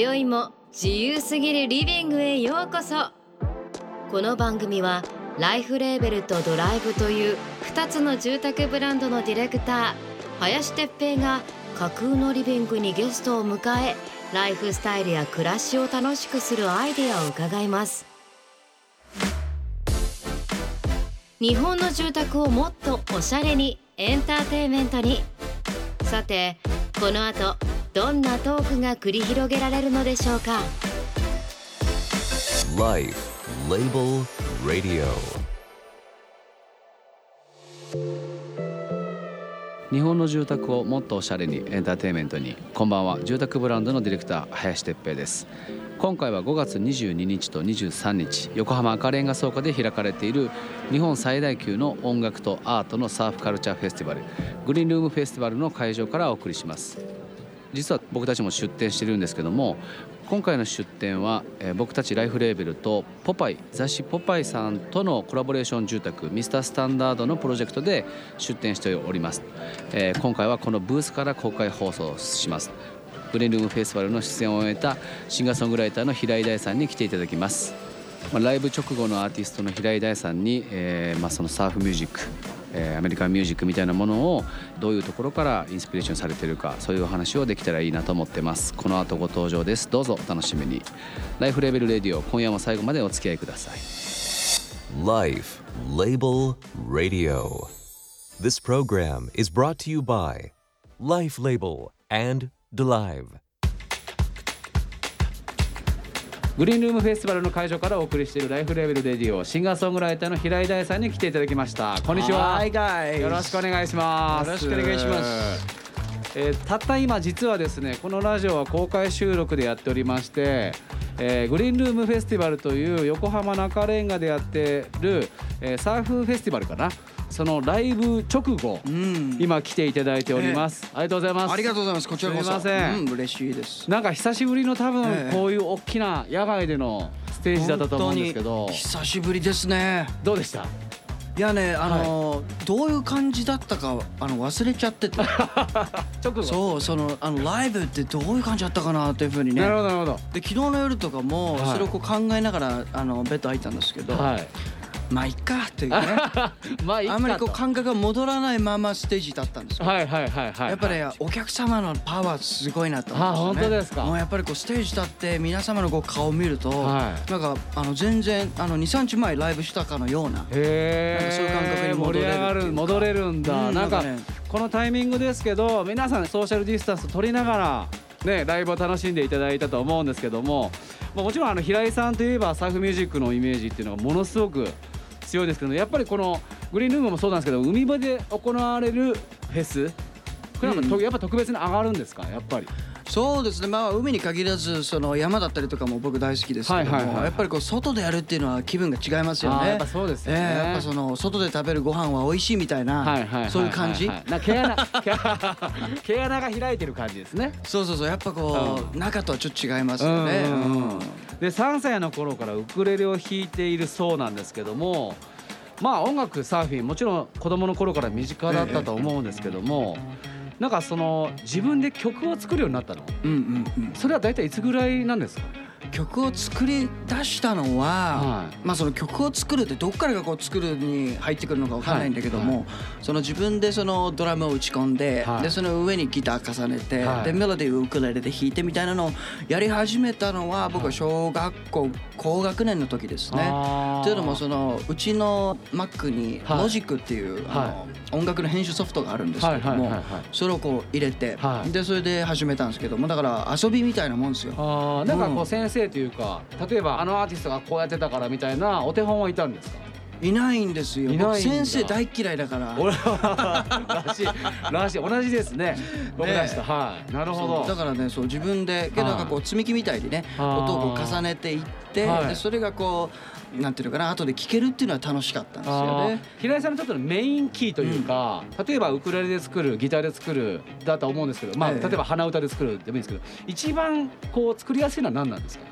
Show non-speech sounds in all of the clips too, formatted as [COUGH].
今宵も自由すぎるリビングへようこそ。この番組はライフレーベルとドライブという2つの住宅ブランドのディレクター林哲平が架空のリビングにゲストを迎えライフスタイルや暮らしを楽しくするアイデアを伺います。日本の住宅をもっとおしゃれにエンターテインメントに。さてこの後どんなトークが繰り広げられるのでしょうか？Life Label Radio. 日本の住宅をもっとおしゃれにエンターテインメントに。こんばんは。住宅ブランドのディレクター林哲平です。今回は5月22日と23日横浜赤レンガ倉庫で開かれている日本最大級の音楽とアートのサーフカルチャーフェスティバルグリーンルームフェスティバルの会場からお送りします実は僕たちも出展してるんですけども今回の出展は、えー僕たちライフレーベルとポパイ雑誌ポパイさんとのコラボレーション住宅ミスタースタンダードのプロジェクトで出展しております、えー今回はこのブースから公開放送します。グリーンルームフェスティバルの出演を終えたシンガーソングライターの平井大さんに来ていただきます。まあ、ライブ直後のアーティストの平井大さんに、えーまあ、そのサーフミュージック、えーアメリカンミュージックみたいなものをどういうところからインスピレーションされてるかそういうお話をできたらいいなと思ってます。この後ご登場です。どうぞお楽しみに。ライフレベルレディオ今夜も最後までお付き合いください。Life Label Radio This program is brought to you by Life Label and Delive グリーンルームフェスティバルの会場からお送りしているライフレベルレディオシンガーソングライターの平井大さんに来ていただきました。こんにちは。よろしくお願い。しますよろしくお願いします。えーたった今実はですねこのラジオは公開収録でやっておりまして、えーグリーンルームフェスティバルという横浜中レンガでやってる、えーサーフフェスティバルかなそのライブ直後、うん。今来ていただいております、ありがとうございます。ありがとうございます。こちらこそ。すいません。うん、嬉しいです。なんか久しぶりの多分ええ。こういう大きな野外でのステージだったと思うんですけど。久しぶりですね。どうでした？いやねあのーどういう感じだったかあの忘れちゃってて。[LAUGHS] 直後？そうそのあのライブってどういう感じだったかなっていうふうにね。なるほどなるほど。で昨日の夜とかもはい。それをこう考えながらあのベッド入ったんですけど、はいまあいっかっていうね。[LAUGHS] まあいいかあんまりこうと感覚が戻らないままステージだったんですよはいはいはいはいやっぱりお客様のパワーすごいなと思いましたね。あ本当ですか？もうやっぱりこうステージ立って皆様のこう顔を見ると、はい。なんかあの全然あの2、3日前ライブしたかのような。へえなんかそういう感覚に戻れる戻れるんだ、うんなんかなんかね。このタイミングですけど皆さんソーシャルディスタンス取りながらねライブを楽しんでいただいたと思うんですけども、まあ、もちろんあの平井さんといえばサーフミュージックのイメージっていうのがものすごく強いですけどやっぱりこのグリーンルームもそうなんですけど海辺で行われるフェスこれなんかとやっぱ特別に上がるんですか？やっぱりそうですね。まあ海に限らずその山だったりとかも僕大好きですけども、やっぱりこう外でやるっていうのは気分が違いますよね。やっぱそうですよね。ええやっぱその外で食べるご飯は美味しいみたいな、そういう感じ？毛穴毛 [LAUGHS] 毛穴が開いてる感じですね。そうそうそうやっぱこう、中とはちょっと違いますよね。で3歳の頃からウクレレを弾いているそうなんですけどもまあ音楽サーフィンもちろん子供の頃から身近だったと思うんですけども、なんかその自分で曲を作るようになったのうんうんうん。それは大体いつぐらいなんですか？曲を作り出したのは、はい。まあその曲を作るってどっからがこう作るに入ってくるのかわからないんだけども、はい。その自分でそのドラムを打ち込んで、はい。でその上にギター重ねて、はい。でメロディーをウクレレで弾いてみたいなのをやり始めたのは僕は小学校高学年の時ですね。というのもそのうちの Mac にはい。ロジックっていう、あはの音楽の編集ソフトがあるんですけどもはいはいはいはい。それをこう入れて、はい。でそれで始めたんですけどもだから遊びみたいなもんですよ。あー。なんかこううん先生というか、例えばあのアーティストがこうやってたからみたいなお手本はいたんですか？いないんですよ。いない先生大嫌いだから。俺はらしいらしい同じですね。僕らした、はい。なるほど。だからねそう自分でけどなんかこう積み木みたいにねあー。音をこう重ねていってはい。でそれがこうなんていうのかな後で聴けるっていうのは楽しかったんですよね。平井さんにとってのメインキーというか、例えばウクレレで作るギターで作るだと思うんですけど、まあ、ええ。例えば鼻歌で作るでもいいんですけど一番こう作りやすいのは何なんですか？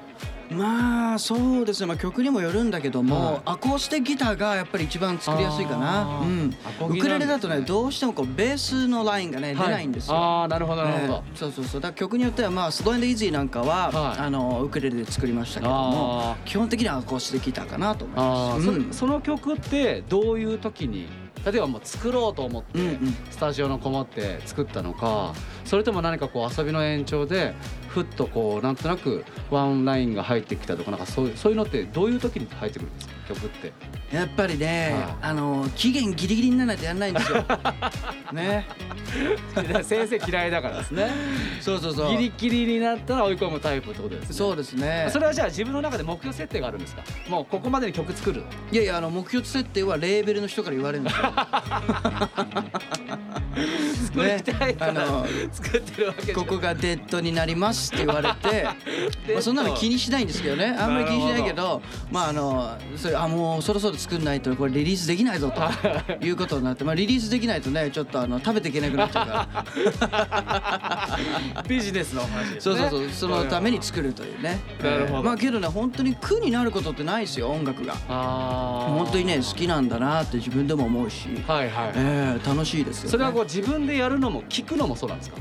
まあそうですね、まあ、曲にもよるんだけども、はい。アコースティックギターがやっぱり一番作りやすいかあな、ー。うん。ウクレレだとねどうしてもこうベースのラインがね、出ないんですよ。ああなるほどなるほど、えーそうそうそう。だから曲によってはまあスローエンドイージーなんかは、はい。あのウクレレで作りましたけどもあ基本的にはアコースティックギターかなと思います。うん。そその曲ってどういう時に例えばもう作ろうと思ってうんうん。スタジオのこもって作ったのかそれとも何かこう遊びの延長でふっとこうなんとなくワンラインが入ってきたとかなんかそういうそういうのってどういう時に入ってくるんですか？曲って。やっぱりね、はいあの期限ギリギリにならないとやんないんですよ。[LAUGHS] ね。先生嫌いだからですね。そうそうそう。ギリギリになったら追い込むタイプってことですね。そうですね。それはじゃあ自分の中で目標設定があるんですか？もうここまでに曲作るいやいやあの目標設定はレーベルの人から言われるんですよ。作りたいから、あの作ってるわけここがデッドになりますって言われて [LAUGHS] まあそんなの気にしないんですけどね。あんまり気にしないけどまああのそれあもうそろそろ作んないとこれリリースできないぞと [LAUGHS] いうことになって、まあ、リリースできないとねちょっとあの食べていけなくなっちゃうから。[LAUGHS] ビジネスの話ね。そうそうそう。そのために作るというね。なるほど。まあけどね本当に苦になることってないですよ音楽が。本当にね好きなんだなって自分でも思うし、はいはい、えー楽しいですよ、ね、それはこう自分でやるのも聞くのもそうなんですか？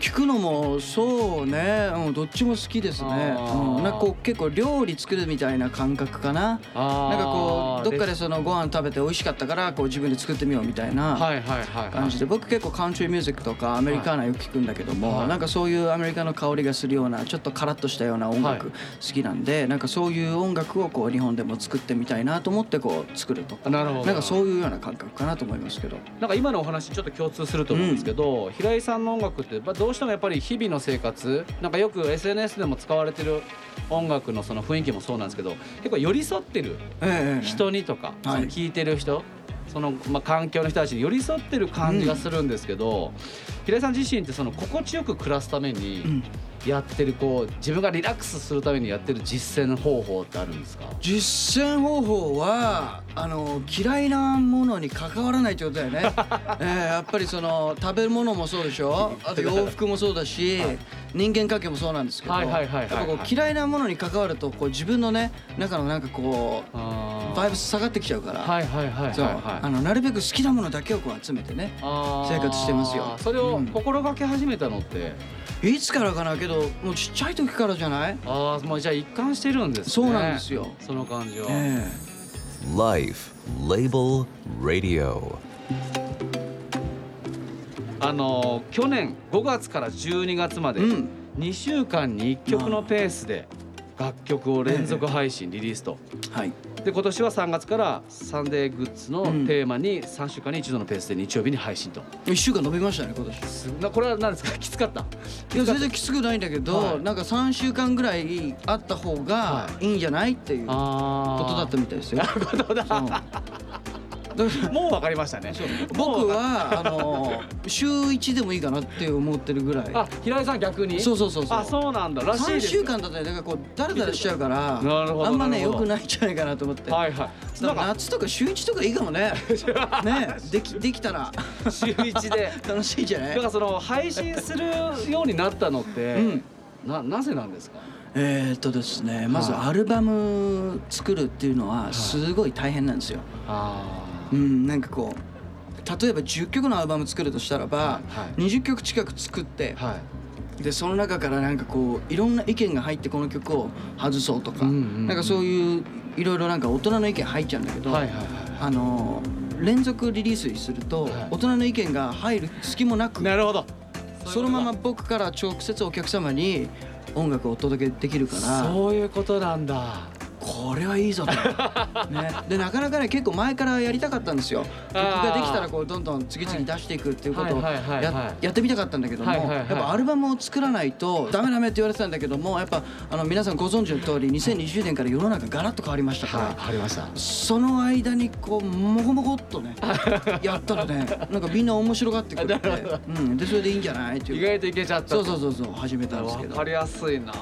聞くのもそうね、うん、どっちも好きですね、うん、なんかこう結構料理作るみたいな感覚かな。なんかこうどっかでレそのご飯食べて美味しかったからこう自分で作ってみようみたいなはいはいはいはい。感じで。僕結構カントリーミュージックとかアメリカーナよく聞くんだけども、はい。なんかそういうアメリカの香りがするようなちょっとカラッとしたような音楽はい。好きなんで、なんかそういう音楽をこう日本でも作ってみたいなと思ってこう作ると。なるほど。なんかそういうような感覚かなと思いますけど。なんか今のお話ちょっと共通すると思うんですけど、平井さんの音楽ってまあどうしてもやっぱり日々の生活なんかよく SNS でも使われてる音楽のその雰囲気もそうなんですけど結構寄り添ってるええ人にとか、そはい。の聞いてる人その、まあ、環境の人たちに寄り添ってる感じがするんですけど、平井さん自身ってその心地よく暮らすためうんにやってるこう自分がリラックスするためにやってる実践方法ってあるんですか？実践方法はあの嫌いなものに関わらないってことだよね、[LAUGHS] えーやっぱりその食べるものもそうでしょ？あと洋服もそうだし、[LAUGHS] 人間関係もそうなんですけど、嫌いなものに関わるとこう自分のね中のなんかこうあバイブス下がってきちゃうから、はいはいはいあのなるべく好きなものだけをこう集めてね生活してますよ。それをうん。心がけ始めたのって、いつからかなけどもうちっちゃい時からじゃない、ああもうじゃあ一貫してるんですね。そうなんですよ。その感じは、え Life Label Radio. あのー去年5月から12月までえうん。2週間に1曲のペースで楽曲を連続配信リリースと。はいで今年は3月からサンデーグッズのうん。テーマに3週間に一度のペースで日曜日に配信と、1週間伸びましたね今年。すなこれは何ですか？[LAUGHS] きつかった。いや全然きつくないんだけど、はい。なんか3週間ぐらいあった方がい。いんじゃない？っていうこあとだったみたいですよ。なるほどだ [LAUGHS] もう分かりましたね。僕はあの週1でもいいかなって思ってるぐらい。あ平井さん逆に？そうそうそうそう。あそうなんだ。らしい3です。週間だったらだからこうダラダラしちゃうからあんまねなるほど。良くないんじゃないかなと思って。はいはい。だなんか夏とか週1とかいいかもね。[LAUGHS] ねできできたら。週一で。[LAUGHS] 楽しいじゃない？だからその配信するようになったのって、うん。ななぜなんですか？えーっとですねまずはい。アルバム作るっていうのはすごい大変なんですよ。あうん、なんかこう例えば10曲のアルバム作るとしたらば、はい。20曲近く作ってあはい。でその中からなんかこういろんな意見が入ってこの曲を外そうとか、うんうんうん。なんかそういういろいろなんか大人の意見入っちゃうんだけど、はいはいはいあの連続リリースにすると、はい。大人の意見が入る隙もなくなるほど。そのまま僕から直接お客様に音楽をお届けできるからそういうことなんだこれはいいぞと、ね、[LAUGHS] でなかなかね結構前からやりたかったんですよ。曲ができたらこうどんどん次々出していくっていうことをややってみたかったんだけども、やっぱアルバムを作らないとダメダメって言われてたんだけどもやっぱあの皆さんご存知の通り2020年から世の中ガラッと変わりましたから、はいありましたその間にこうもごもごっとね [LAUGHS] やったらねなんかみんな面白がってくれて、うん、でそれでいいんじゃないっていう。意外といけちゃったそうそうそうそう始めたんですけど。わかりやすいな。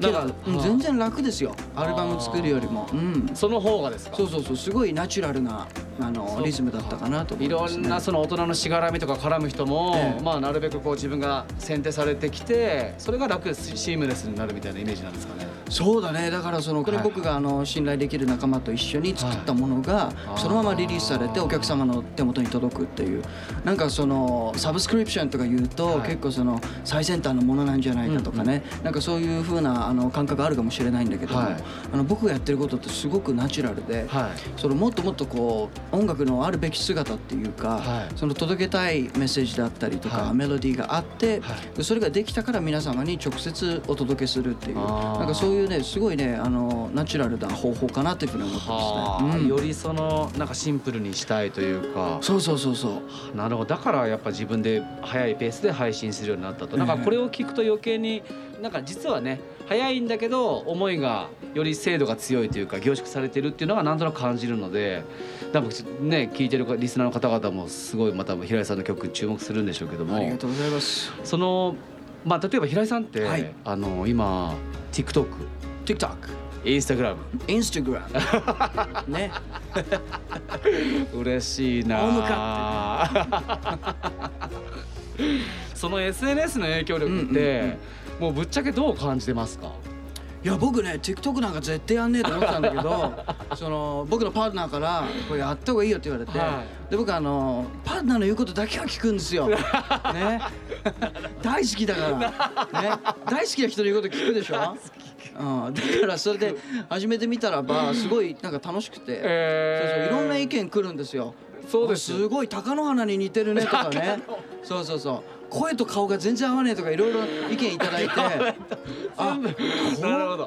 だから、うん全然然楽ですよ。アルバム作るよりも。うん。その方がですか？そうそうそう。すごいナチュラルなあのリズムだったかなと思いろんなその大人のしがらみとか絡む人も、ええ。まあなるべくこう自分が選定されてきてそれが楽シームレスになるみたいなイメージなんですかね？そうだね。だからそのこれはい。僕があの信頼できる仲間と一緒に作ったものがはい。そのままリリースされてお客様の手元に届くっていう。なんかそのサブスクリプションとか言うとはい。結構その最先端のものなんじゃないかとかね。なんかそういう風なあの感覚あるかもしれないんだけどもはい。あの僕がやってることってすごくナチュラルではい。そのもっともっとこう音楽のあるべき姿っていうか、はい。その届けたいメッセージだったりとか、はい。メロディーがあって、それができたから皆様に直接お届けするっていうなんかそういうねすごいねあのナチュラルな方法かなっていうふうに思ってはあますね。うん。よりそのなんかシンプルにしたいというか。そうそうそうそう。なるほど。だからやっぱ自分で早いペースで配信するようになったと。なんかこれを聞くと余計になんか実はね早いんだけど思いがより精度が強いというか凝縮されてるっていうのがなんとなく感じるので多分ね聞いてるリスナーの方々もすごいまた平井さんの曲注目するんでしょうけどもありがとうございます。そのまあ例えば平井さんって、はい。あの今 TikTok TikTok、Instagram Instagram ね。[LAUGHS] 嬉しいな大 [LAUGHS] その SNS の影響力って、もうぶっちゃけどう感じてますか？いや僕ね TikTok なんか絶対やんねえと思ってたんだけど [LAUGHS] その僕のパートナーから「これやった方がいいよ」って言われて、はで僕あのパートナーの言うことだけは聞くんですよ。[LAUGHS] ね。大好きだから、[LAUGHS] ね、大好きな人の言うこと聞くでしょ？うん、だからそれで始めてみたらばすごいなんか楽しくて、えー。そうそういろんな意見来るんですよ。そうですよ。すごい貴乃花に似てるねとかね。そうそうそう声と顔が全然合わねえとかいろいろ意見いただいて [LAUGHS] あ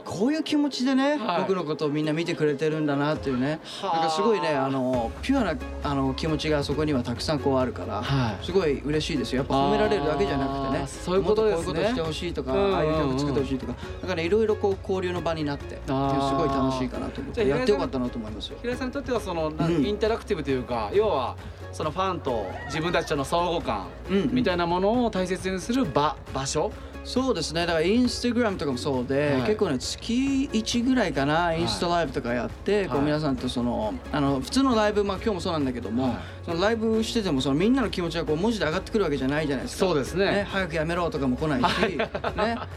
こうこういう気持ちでね、はい。僕のことをみんな見てくれてるんだなっていうね。はあ。なんかすごいねあのピュアなあの気持ちがそこにはたくさんこうあるから、はい。すごい嬉しいですよ。やっぱ褒められるだけじゃなくてねそういうことですね。もっとこういうことしてほしいとか、うんうんうん。ああいう曲作ってほしいとかだからいろいろこう交流の場になってすごい楽しいかなと思ってやってよかったなと思いますよ。平井さんにとってはその、なうん。インタラクティブというか要はそのファンと自分たちとの相互感みたいなものを大切にする場場所？そうですね。だからインスタグラムとかもそうで、はい。結構ね月1ぐらいかなインスタライブとかやって、こうはい皆さんとそのあの普通のライブまあ今日もそうなんだけども、はい。そのライブしててもそのみんなの気持ちがこう文字で上がってくるわけじゃないじゃないですか。そうですね。早くやめろとかも来ないし、ね、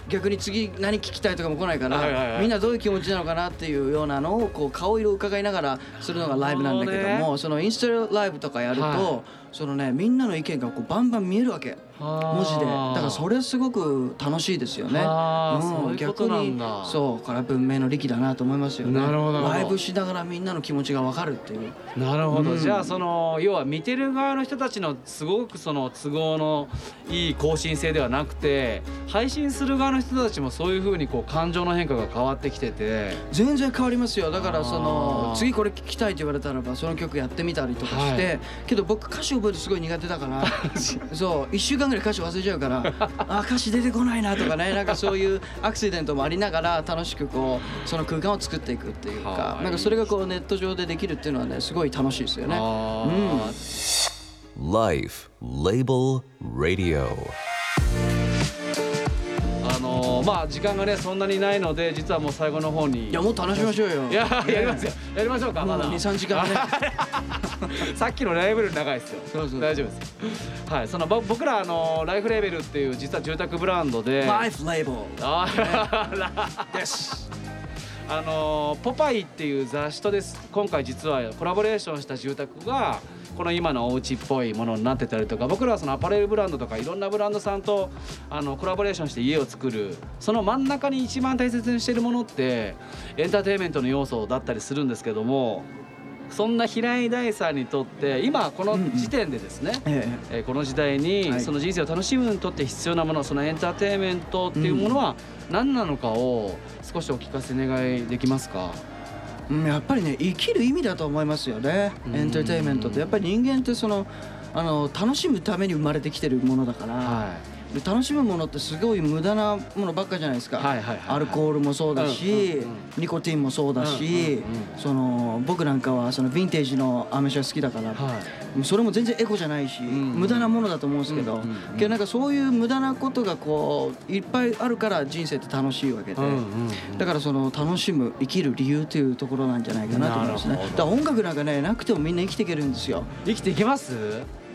逆に次何聞きたいとかも来ないから、みんなどういう気持ちなのかなっていうようなのをこう顔色を伺い。ながらするのがライブなんだけどもそのインスタライブとかやると、はそのねみんなの意見がこうバンバン見えるわけ。文字で。だからそれすごく楽しいですよね。うんだ。逆にそうこれは文明の利器だなと思いますよね。なるほど。ライブしながらみんなの気持ちがわかるっていう。なるほど、うん。じゃあその要は見てる側の人たちのすごくその都合のいい更新性ではなくて配信する側の人たちもそういうふうにこう感情の変化が変わってきてて。全然変わりますよ。だからその次これ聞きたいって言われたらばその曲やってみたりとかして、はい。けど僕歌詞覚えるのすごい苦手だから [LAUGHS] そう1週間ぐらい歌詞忘れちゃうから [LAUGHS] あ歌詞出てこないなとかねなんかそういうアクシデントもありながら楽しくこうその空間を作っていくっていうはかいなんかそれがこうネット上でできるっていうのはねすごい楽しいですよね。あー Life Label Radio. あのーまあ時間がねそんなにないので実はもう最後の方にいやもっと話しましょうよ。いややりますよやりましょうかまだ23時間ね。[LAUGHS] [LAUGHS] さっきのライブより長いですよ。そうそう。大丈夫です。はいそのぼ僕らあのライフレーベルっていう実は住宅ブランドで。ライフレーベルあーです。あのポパイっていう雑誌とです。今回実はコラボレーションした住宅がこの今のお家っぽいものになってたりとか僕らはそのアパレルブランドとかいろんなブランドさんとあのコラボレーションして家を作る。その真ん中に一番大切にしてるものってエンターテインメントの要素だったりするんですけどもそんな平井大さんにとって今この時点でですね、えええ。ーこの時代にはい。その人生を楽しむにとって必要なものそのエンターテインメントっていうものは何なのかを少しお聞かせ願いできますか？うんやっぱりね生きる意味だと思いますよね。うん。エンターテインメントって。やっぱり人間ってそのあの楽しむために生まれてきてるものだから、はで楽しむものってすごい無駄なものばっかじゃないですか、アルコールもそうだし、ニコティンもそうだし、その僕なんかはそのヴィンテージのアメ車好きだから、それも全然エコじゃないし、ん無駄なものだと思うんですけど、けどなんかそういう無駄なことがこういっぱいあるから人生って楽しいわけで、だからその楽しむ生きる理由というところなんじゃないかなと思いますね。だから音楽なんかねなくてもみんな生きていけるんですよ。生きていけます？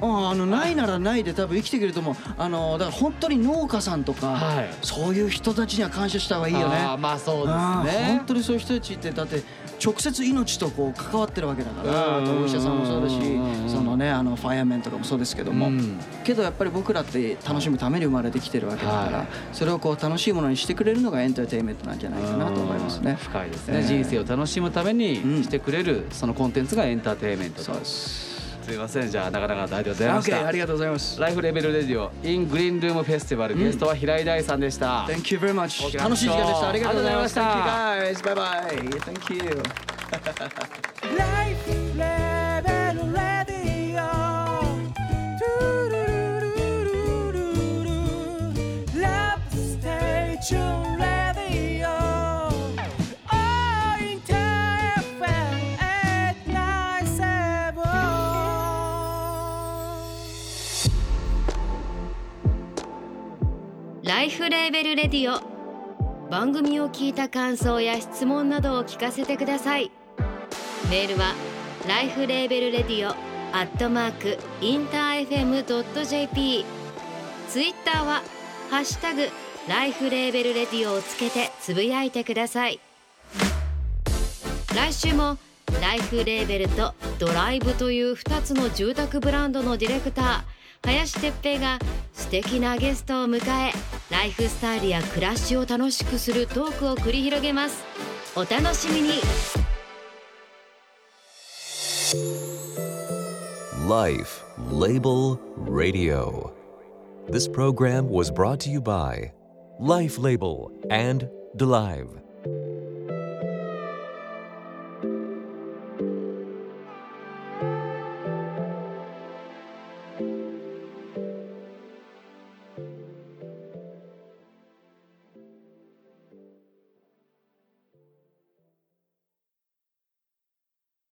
ああのないならないで多分生きていけると思う。あのだから本当に農家さんとか、はい。そういう人たちには感謝した方がいいよね。あーまあそうですね。本当にそういう人たちってだって直接命とこう関わってるわけだからお医者さんもそうだしうんそのねあのファイアーメンとかもそうですけども、うん。けどやっぱり僕らって楽しむために生まれてきてるわけだから、はい。それをこう楽しいものにしてくれるのがエンターテインメントなんじゃないかなと思いますね。深いですね、えー人生を楽しむためにうん。してくれるそのコンテンツがエンターテインメントと、そうです。すいません。じゃあなかなか大丈夫ございましたありがとうございます。ライフレベルレディオ in グリーンルームフェスティバル、ゲストは平井大さんでした、Thank you very much 楽しい時間でした。ありがとうございました。あ Thank you guys bye bye Thank you [LAUGHS] ライフレーベル radio。番組を聞いた感想や質問などを聞かせてください。メールはライフレーベルレディオアットマークインター FM.jp ツイッターはハッシュタグライフレーベルレディオをつけてつぶやいてください。来週もライフレーベルとドライブという2つの住宅ブランドのディレクター林哲平が素敵なゲストを迎えライフスタイルや暮らしを楽しくするトークを繰り広げますお楽しみに Life Label Radio. This program was brought to you by Life Label and DeLive.